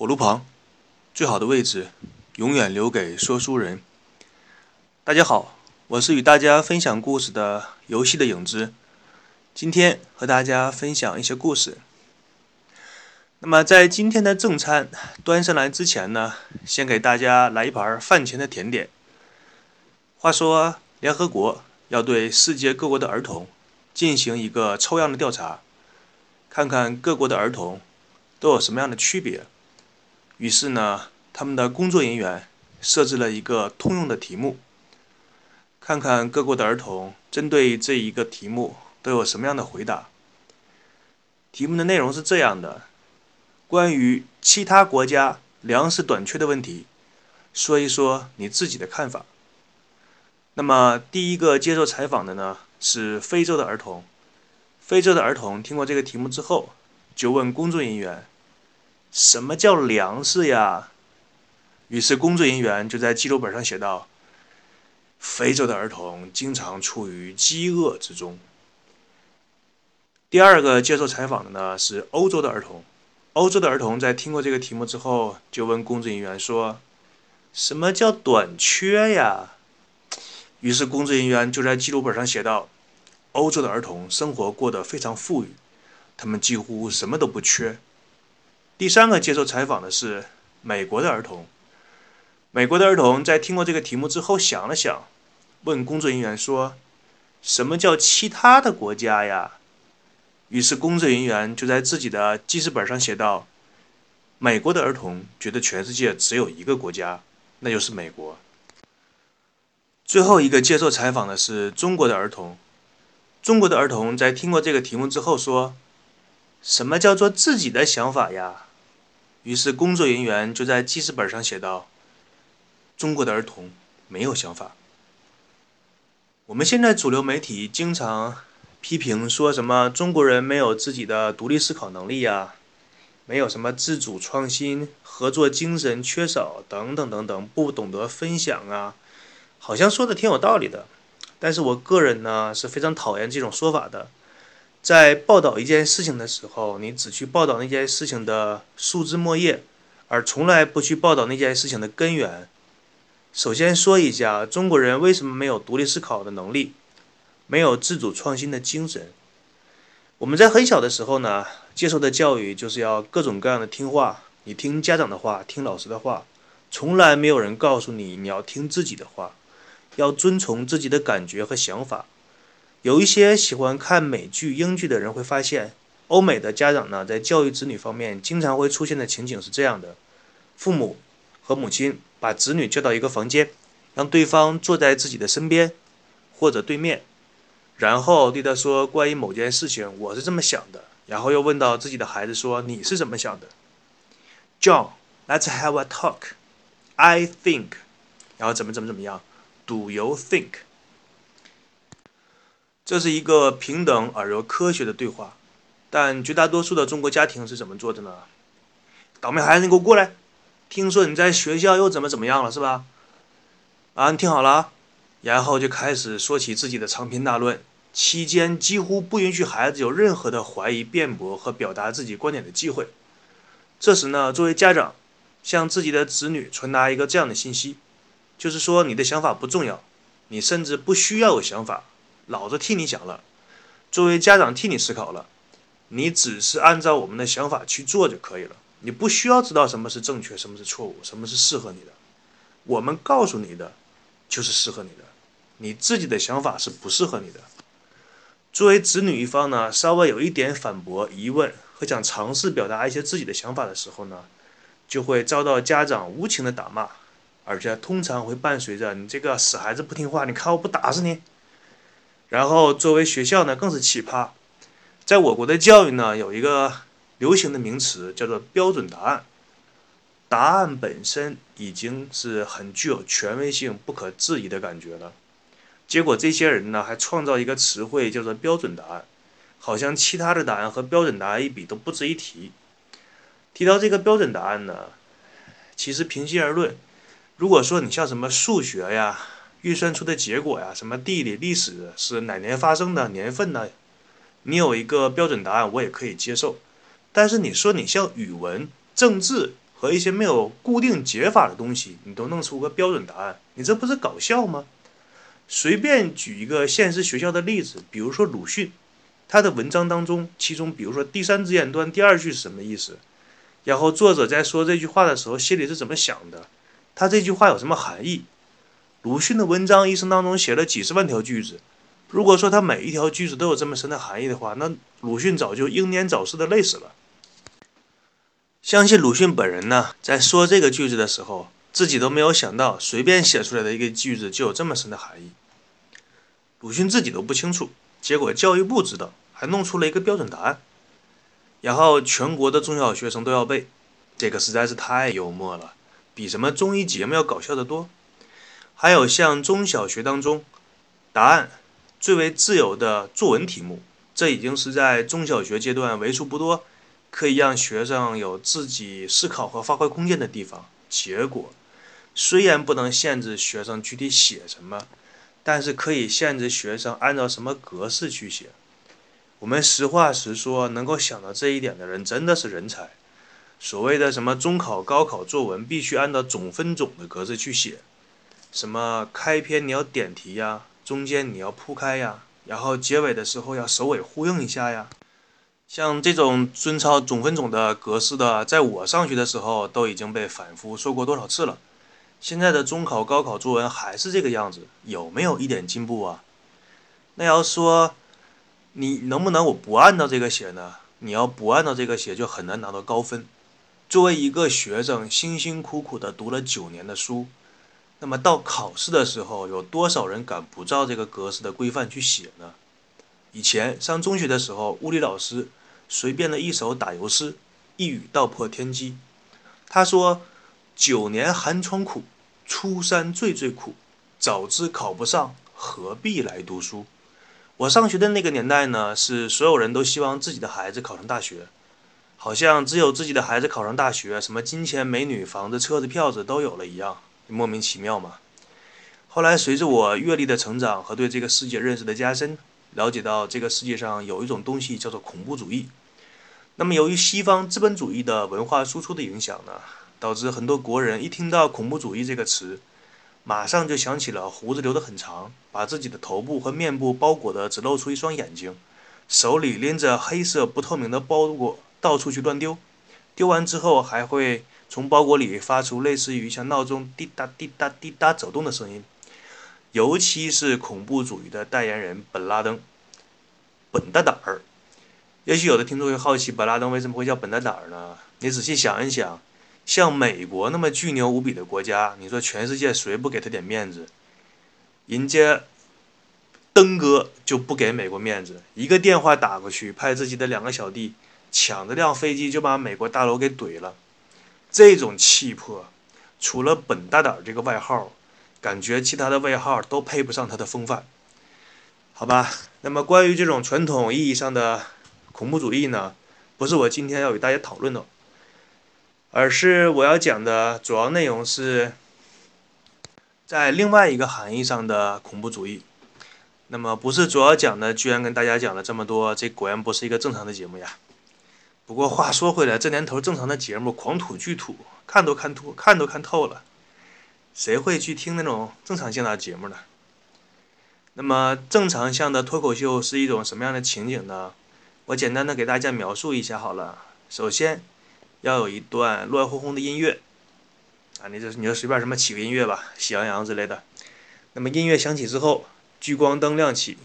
火炉旁，最好的位置永远留给说书人。大家好，我是与大家分享故事的游戏的影子。今天和大家分享一些故事。那么在今天的正餐端上来之前呢，先给大家来一盘饭前的甜点。话说，联合国要对世界各国的儿童进行一个抽样的调查，看看各国的儿童都有什么样的区别。于是呢，他们的工作人员设置了一个通用的题目，看看各国的儿童针对这一个题目都有什么样的回答。题目的内容是这样的：关于其他国家粮食短缺的问题，说一说你自己的看法。那么第一个接受采访的呢是非洲的儿童，非洲的儿童听过这个题目之后，就问工作人员。什么叫粮食呀？于是工作人员就在记录本上写道：“非洲的儿童经常处于饥饿之中。”第二个接受采访的呢是欧洲的儿童，欧洲的儿童在听过这个题目之后，就问工作人员说：“什么叫短缺呀？”于是工作人员就在记录本上写道：“欧洲的儿童生活过得非常富裕，他们几乎什么都不缺。”第三个接受采访的是美国的儿童。美国的儿童在听过这个题目之后想了想，问工作人员说：“什么叫其他的国家呀？”于是工作人员就在自己的记事本上写道：“美国的儿童觉得全世界只有一个国家，那就是美国。”最后一个接受采访的是中国的儿童。中国的儿童在听过这个题目之后说：“什么叫做自己的想法呀？”于是工作人员就在记事本上写道：“中国的儿童没有想法。”我们现在主流媒体经常批评说什么中国人没有自己的独立思考能力呀，没有什么自主创新、合作精神缺少等等等等，不懂得分享啊，好像说的挺有道理的。但是我个人呢是非常讨厌这种说法的。在报道一件事情的时候，你只去报道那件事情的树枝末叶，而从来不去报道那件事情的根源。首先说一下，中国人为什么没有独立思考的能力，没有自主创新的精神？我们在很小的时候呢，接受的教育就是要各种各样的听话，你听家长的话，听老师的话，从来没有人告诉你你要听自己的话，要遵从自己的感觉和想法。有一些喜欢看美剧、英剧的人会发现，欧美的家长呢，在教育子女方面，经常会出现的情景是这样的：父母和母亲把子女叫到一个房间，让对方坐在自己的身边或者对面，然后对他说关于某件事情，我是这么想的，然后又问到自己的孩子说你是怎么想的？John，let's have a talk. I think，然后怎么怎么怎么样？Do you think？这是一个平等而又科学的对话，但绝大多数的中国家庭是怎么做的呢？倒霉孩子，你给我过来！听说你在学校又怎么怎么样了，是吧？啊，你听好了，然后就开始说起自己的长篇大论，期间几乎不允许孩子有任何的怀疑、辩驳和表达自己观点的机会。这时呢，作为家长，向自己的子女传达一个这样的信息，就是说你的想法不重要，你甚至不需要有想法。老子替你想了，作为家长替你思考了，你只是按照我们的想法去做就可以了。你不需要知道什么是正确，什么是错误，什么是适合你的。我们告诉你的就是适合你的，你自己的想法是不适合你的。作为子女一方呢，稍微有一点反驳、疑问和想尝试表达一些自己的想法的时候呢，就会遭到家长无情的打骂，而且通常会伴随着“你这个死孩子不听话，你看我不打死你”。然后，作为学校呢，更是奇葩。在我国的教育呢，有一个流行的名词叫做“标准答案”。答案本身已经是很具有权威性、不可质疑的感觉了。结果，这些人呢，还创造一个词汇叫做“标准答案”，好像其他的答案和标准答案一比都不值一提。提到这个标准答案呢，其实平心而论，如果说你像什么数学呀，预算出的结果呀，什么地理、历史是哪年发生的年份呢？你有一个标准答案，我也可以接受。但是你说你像语文、政治和一些没有固定解法的东西，你都弄出个标准答案，你这不是搞笑吗？随便举一个现实学校的例子，比如说鲁迅，他的文章当中，其中比如说第三只眼端第二句是什么意思？然后作者在说这句话的时候心里是怎么想的？他这句话有什么含义？鲁迅的文章一生当中写了几十万条句子，如果说他每一条句子都有这么深的含义的话，那鲁迅早就英年早逝的累死了。相信鲁迅本人呢，在说这个句子的时候，自己都没有想到，随便写出来的一个句子就有这么深的含义。鲁迅自己都不清楚，结果教育部知道，还弄出了一个标准答案，然后全国的中小学生都要背，这个实在是太幽默了，比什么综艺节目要搞笑的多。还有像中小学当中，答案最为自由的作文题目，这已经是在中小学阶段为数不多可以让学生有自己思考和发挥空间的地方。结果虽然不能限制学生具体写什么。但是可以限制学生按照什么格式去写。我们实话实说，能够想到这一点的人真的是人才。所谓的什么中考、高考作文必须按照总分总的格式去写，什么开篇你要点题呀，中间你要铺开呀，然后结尾的时候要首尾呼应一下呀。像这种遵照总分总的格式的，在我上学的时候都已经被反复说过多少次了。现在的中考、高考作文还是这个样子，有没有一点进步啊？那要说你能不能我不按照这个写呢？你要不按照这个写，就很难拿到高分。作为一个学生，辛辛苦苦的读了九年的书，那么到考试的时候，有多少人敢不照这个格式的规范去写呢？以前上中学的时候，物理老师随便的一首打油诗，一语道破天机。他说。九年寒窗苦，初三最最苦。早知考不上，何必来读书？我上学的那个年代呢，是所有人都希望自己的孩子考上大学，好像只有自己的孩子考上大学，什么金钱、美女、房子、车子、票子都有了一样，莫名其妙嘛。后来随着我阅历的成长和对这个世界认识的加深，了解到这个世界上有一种东西叫做恐怖主义。那么由于西方资本主义的文化输出的影响呢？导致很多国人一听到恐怖主义这个词，马上就想起了胡子留得很长，把自己的头部和面部包裹的只露出一双眼睛，手里拎着黑色不透明的包裹到处去乱丢，丢完之后还会从包裹里发出类似于像闹钟滴答滴答滴答走动的声音。尤其是恐怖主义的代言人本拉登，本大胆儿。也许有的听众会好奇，本拉登为什么会叫本大胆儿呢？你仔细想一想。像美国那么巨牛无比的国家，你说全世界谁不给他点面子？人家登哥就不给美国面子，一个电话打过去，派自己的两个小弟抢着辆飞机就把美国大楼给怼了。这种气魄，除了本大胆这个外号，感觉其他的外号都配不上他的风范。好吧，那么关于这种传统意义上的恐怖主义呢，不是我今天要与大家讨论的。而是我要讲的主要内容是在另外一个含义上的恐怖主义。那么不是主要讲的，居然跟大家讲了这么多，这果然不是一个正常的节目呀。不过话说回来，这年头正常的节目狂土巨土，看都看吐，看都看透了，谁会去听那种正常性的节目呢？那么正常向的脱口秀是一种什么样的情景呢？我简单的给大家描述一下好了。首先。要有一段乱哄哄的音乐，啊，你这你就随便什么起个音乐吧，喜羊羊之类的。那么音乐响起之后，聚光灯亮起，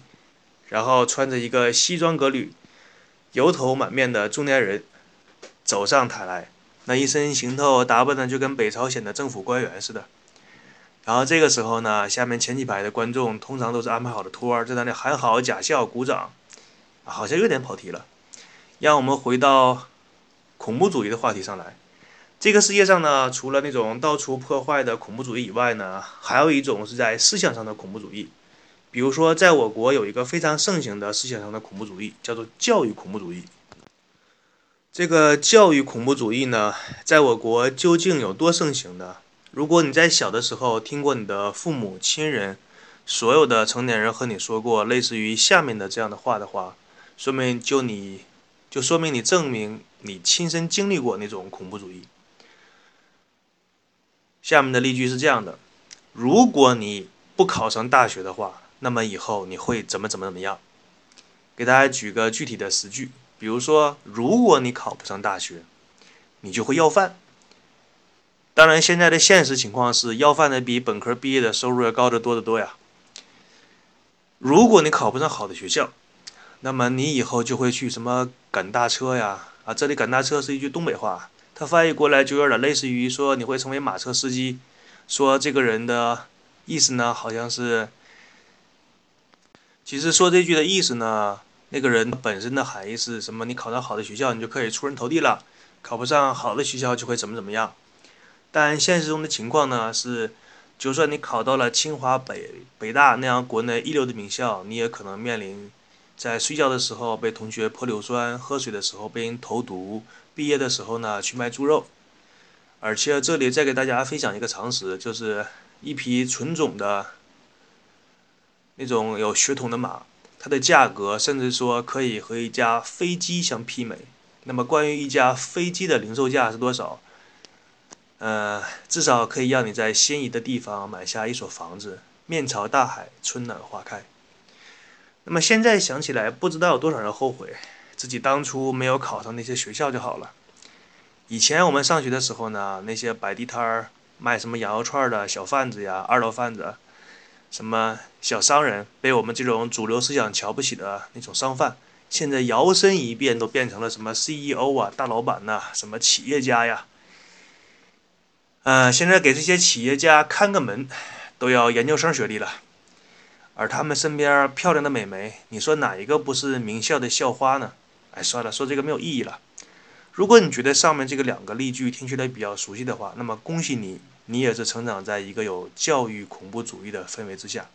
然后穿着一个西装革履、油头满面的中年人走上台来，那一身行头打扮的就跟北朝鲜的政府官员似的。然后这个时候呢，下面前几排的观众通常都是安排好的托儿，在那里喊好、假笑、鼓掌，好像有点跑题了。让我们回到。恐怖主义的话题上来，这个世界上呢，除了那种到处破坏的恐怖主义以外呢，还有一种是在思想上的恐怖主义。比如说，在我国有一个非常盛行的思想上的恐怖主义，叫做教育恐怖主义。这个教育恐怖主义呢，在我国究竟有多盛行呢？如果你在小的时候听过你的父母亲人、所有的成年人和你说过类似于下面的这样的话的话，说明就你就说明你证明。你亲身经历过那种恐怖主义。下面的例句是这样的：如果你不考上大学的话，那么以后你会怎么怎么怎么样？给大家举个具体的实句，比如说，如果你考不上大学，你就会要饭。当然，现在的现实情况是要饭的比本科毕业的收入要高得多得多呀。如果你考不上好的学校，那么你以后就会去什么赶大车呀？啊，这里赶大车是一句东北话。它翻译过来就有点类似于说你会成为马车司机，说这个人的意思呢，好像是，其实说这句的意思呢，那个人本身的含义是什么？你考上好的学校，你就可以出人头地了；考不上好的学校，就会怎么怎么样。但现实中的情况呢是，就算你考到了清华、北北大那样国内一流的名校，你也可能面临在睡觉的时候被同学泼硫酸，喝水的时候被人投毒。毕业的时候呢，去卖猪肉，而且这里再给大家分享一个常识，就是一批纯种的那种有血统的马，它的价格甚至说可以和一架飞机相媲美。那么关于一架飞机的零售价是多少？呃，至少可以让你在心仪的地方买下一所房子，面朝大海，春暖花开。那么现在想起来，不知道有多少人后悔。自己当初没有考上那些学校就好了。以前我们上学的时候呢，那些摆地摊儿卖什么羊肉串的小贩子呀、二道贩子，什么小商人，被我们这种主流思想瞧不起的那种商贩，现在摇身一变都变成了什么 CEO 啊、大老板呐、什么企业家呀。嗯，现在给这些企业家看个门，都要研究生学历了。而他们身边漂亮的美眉，你说哪一个不是名校的校花呢？哎，算了，说这个没有意义了。如果你觉得上面这个两个例句听起来比较熟悉的话，那么恭喜你，你也是成长在一个有教育恐怖主义的氛围之下。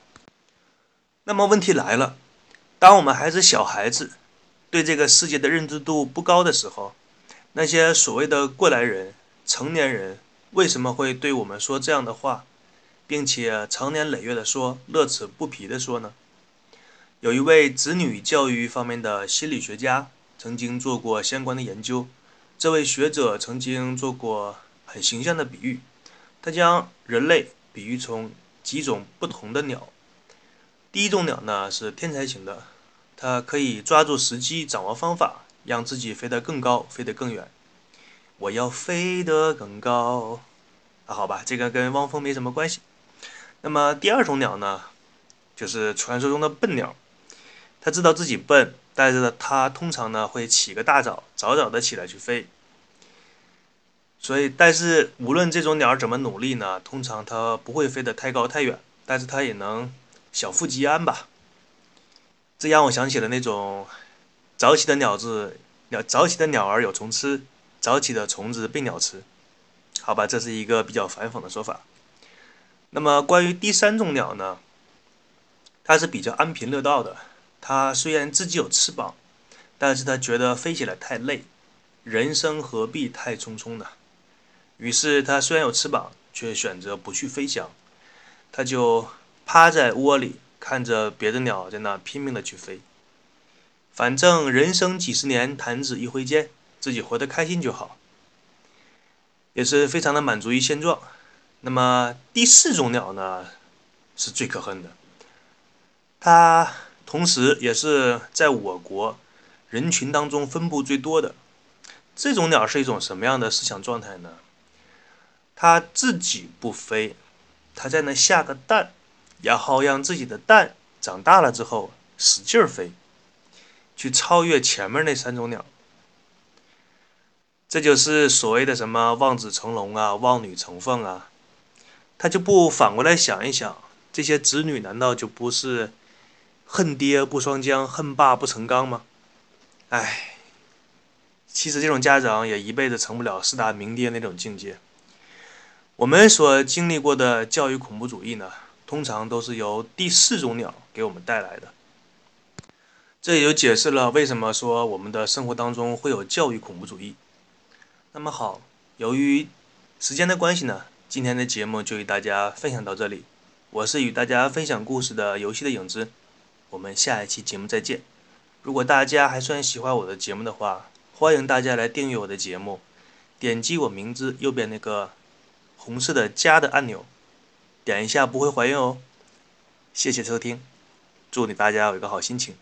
那么问题来了，当我们还是小孩子，对这个世界的认知度不高的时候，那些所谓的过来人、成年人为什么会对我们说这样的话，并且长年累月的说、乐此不疲的说呢？有一位子女教育方面的心理学家。曾经做过相关的研究，这位学者曾经做过很形象的比喻，他将人类比喻成几种不同的鸟。第一种鸟呢是天才型的，它可以抓住时机，掌握方法，让自己飞得更高，飞得更远。我要飞得更高，啊，好吧，这个跟汪峰没什么关系。那么第二种鸟呢，就是传说中的笨鸟，它知道自己笨。但是呢，它通常呢会起个大早，早早的起来去飞。所以，但是无论这种鸟怎么努力呢，通常它不会飞得太高太远，但是它也能小富即安吧。这让我想起了那种早起的鸟子，鸟早起的鸟儿有虫吃，早起的虫子被鸟吃。好吧，这是一个比较反讽的说法。那么关于第三种鸟呢，它是比较安贫乐道的。它虽然自己有翅膀，但是它觉得飞起来太累，人生何必太匆匆呢？于是它虽然有翅膀，却选择不去飞翔，它就趴在窝里，看着别的鸟在那拼命的去飞。反正人生几十年，弹指一挥间，自己活得开心就好，也是非常的满足于现状。那么第四种鸟呢，是最可恨的，它。同时，也是在我国人群当中分布最多的这种鸟是一种什么样的思想状态呢？它自己不飞，它在那下个蛋，然后让自己的蛋长大了之后使劲飞，去超越前面那三种鸟。这就是所谓的什么望子成龙啊，望女成凤啊。他就不反过来想一想，这些子女难道就不是？恨爹不双江，恨爸不成钢吗？唉，其实这种家长也一辈子成不了四大名爹那种境界。我们所经历过的教育恐怖主义呢，通常都是由第四种鸟给我们带来的。这也就解释了为什么说我们的生活当中会有教育恐怖主义。那么好，由于时间的关系呢，今天的节目就与大家分享到这里。我是与大家分享故事的游戏的影子。我们下一期节目再见。如果大家还算喜欢我的节目的话，欢迎大家来订阅我的节目，点击我名字右边那个红色的加的按钮，点一下不会怀孕哦。谢谢收听，祝你大家有一个好心情。